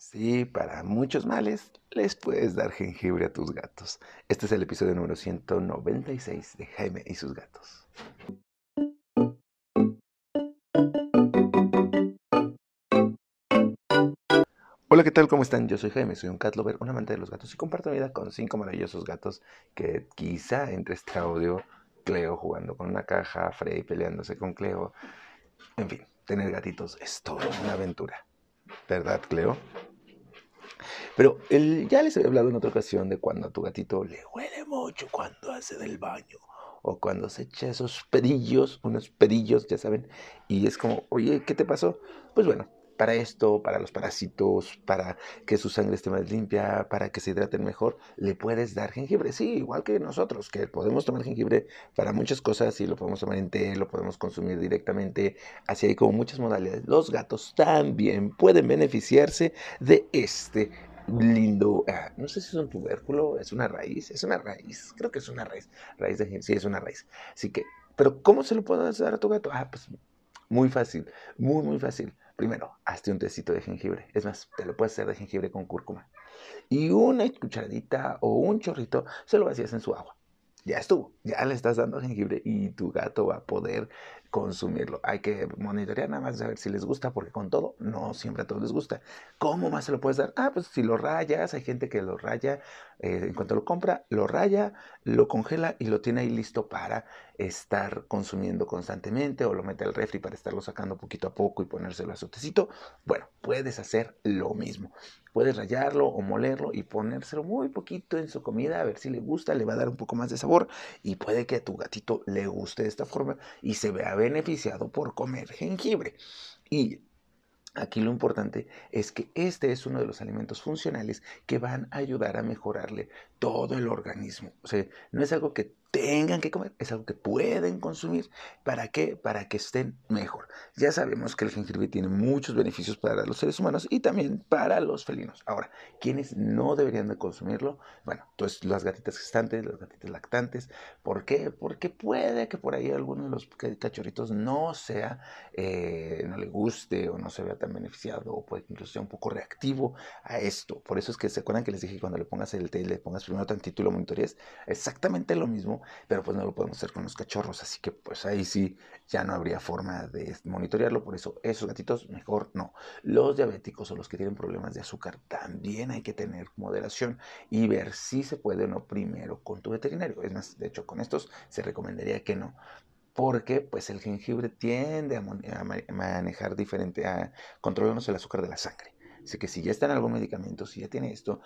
Sí, para muchos males les puedes dar jengibre a tus gatos. Este es el episodio número 196 de Jaime y sus gatos. Hola, ¿qué tal? ¿Cómo están? Yo soy Jaime, soy un cat lover, un amante de los gatos y comparto mi vida con cinco maravillosos gatos que quizá entre este audio, Cleo jugando con una caja, Frey peleándose con Cleo, en fin, tener gatitos es toda una aventura. ¿Verdad, Cleo? Pero él, ya les había hablado en otra ocasión de cuando a tu gatito le huele mucho cuando hace del baño o cuando se echa esos pedillos, unos pedillos, ya saben, y es como, oye, ¿qué te pasó? Pues bueno, para esto, para los parásitos, para que su sangre esté más limpia, para que se hidraten mejor, le puedes dar jengibre. Sí, igual que nosotros, que podemos tomar jengibre para muchas cosas y lo podemos tomar en té, lo podemos consumir directamente. Así hay como muchas modalidades. Los gatos también pueden beneficiarse de este lindo, ah, no sé si es un tubérculo, es una raíz, es una raíz, creo que es una raíz, raíz de sí, es una raíz. Así que, pero ¿cómo se lo puedes dar a tu gato? Ah, pues muy fácil, muy, muy fácil. Primero, hazte un tecito de jengibre. Es más, te lo puedes hacer de jengibre con cúrcuma. Y una cucharadita o un chorrito se lo vacías en su agua. Ya estuvo, ya le estás dando jengibre y tu gato va a poder consumirlo. Hay que monitorear nada más a ver si les gusta, porque con todo, no siempre a todos les gusta. ¿Cómo más se lo puedes dar? Ah, pues si lo rayas, hay gente que lo raya, eh, en cuanto lo compra, lo raya, lo congela y lo tiene ahí listo para estar consumiendo constantemente o lo mete al refri para estarlo sacando poquito a poco y ponérselo a su tecito. Bueno, puedes hacer lo mismo. Puedes rayarlo o molerlo y ponérselo muy poquito en su comida a ver si le gusta, le va a dar un poco más de sabor y puede que a tu gatito le guste de esta forma y se vea beneficiado por comer jengibre. Y Aquí lo importante es que este es uno de los alimentos funcionales que van a ayudar a mejorarle todo el organismo. O sea, no es algo que tengan que comer, es algo que pueden consumir. ¿Para qué? Para que estén mejor. Ya sabemos que el jengibre tiene muchos beneficios para los seres humanos y también para los felinos. Ahora, ¿quiénes no deberían de consumirlo? Bueno, entonces las gatitas gestantes, las gatitas lactantes. ¿Por qué? Porque puede que por ahí alguno de los cachorritos no sea, eh, no le guste o no se vea tan beneficiado o puede que incluso sea un poco reactivo a esto. Por eso es que se acuerdan que les dije cuando le pongas el té, le pongas primero tantito y lo exactamente lo mismo pero pues no lo podemos hacer con los cachorros, así que pues ahí sí ya no habría forma de monitorearlo, por eso esos gatitos mejor no. Los diabéticos o los que tienen problemas de azúcar también hay que tener moderación y ver si se puede o no primero con tu veterinario. Es más, de hecho con estos se recomendaría que no, porque pues el jengibre tiende a, manejar diferente, a controlarnos el azúcar de la sangre. Así que si ya está en algún medicamento, si ya tiene esto,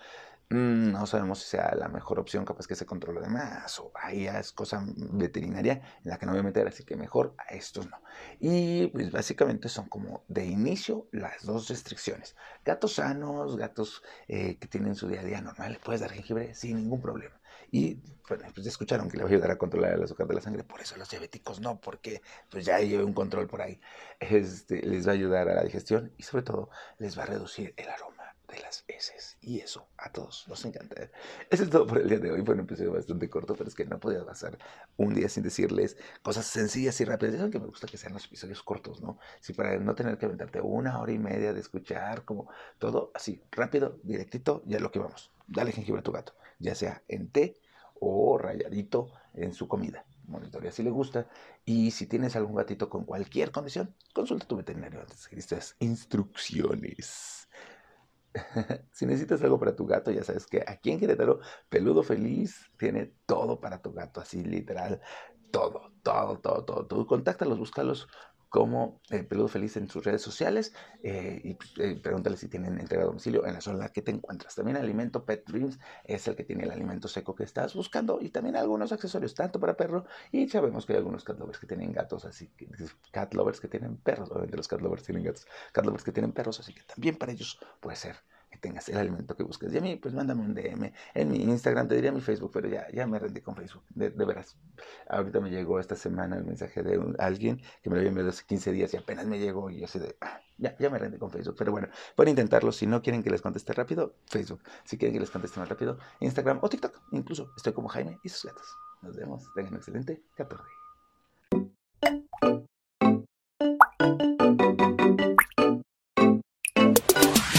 mm, no sabemos si sea la mejor opción, capaz que se controle de más, o ahí es cosa veterinaria en la que no voy a meter, así que mejor a estos no. Y pues básicamente son como de inicio las dos restricciones. Gatos sanos, gatos eh, que tienen su día a día normal, le puedes dar jengibre sin ningún problema. Y bueno, pues ya escucharon que le va a ayudar a controlar el azúcar de la sangre, por eso los diabéticos no, porque pues ya lleve un control por ahí. Este, les va a ayudar a la digestión y sobre todo les va a reducir el aroma de las heces. Y eso a todos nos encanta. Eso es todo por el día de hoy. Fue un episodio bastante corto, pero es que no podía pasar un día sin decirles cosas sencillas y rápidas. Saben que me gusta que sean los episodios cortos, ¿no? Si para no tener que aventarte una hora y media de escuchar, como todo así, rápido, directito, ya lo que vamos. Dale jengibre a tu gato, ya sea en té o rayadito en su comida. Monitorea si le gusta. Y si tienes algún gatito con cualquier condición, consulta a tu veterinario antes de estas instrucciones. si necesitas algo para tu gato, ya sabes que aquí en Querétaro, Peludo Feliz tiene todo para tu gato, así literal, todo, todo, todo, todo. Tú contáctalos, búscalos como eh, Peludo Feliz en sus redes sociales eh, y pues, eh, pregúntale si tienen entrega a domicilio en la zona en la que te encuentras. También Alimento Pet Dreams es el que tiene el alimento seco que estás buscando y también algunos accesorios tanto para perro y sabemos que hay algunos cat lovers que tienen gatos, así que cat lovers que tienen perros, obviamente los cat lovers tienen gatos, cat lovers que tienen perros, así que también para ellos puede ser tengas el alimento que busques. Y a mí, pues mándame un DM en mi Instagram, te diría mi Facebook, pero ya, ya me rendí con Facebook, de, veras. Ahorita me llegó esta semana el mensaje de alguien que me lo había enviado hace 15 días y apenas me llegó y yo así de, ah, ya, ya me rendí con Facebook. Pero bueno, pueden intentarlo. Si no quieren que les conteste rápido, Facebook. Si quieren que les conteste más rápido, Instagram o TikTok. Incluso estoy como Jaime y sus gatos. Nos vemos. Tengan un excelente 14.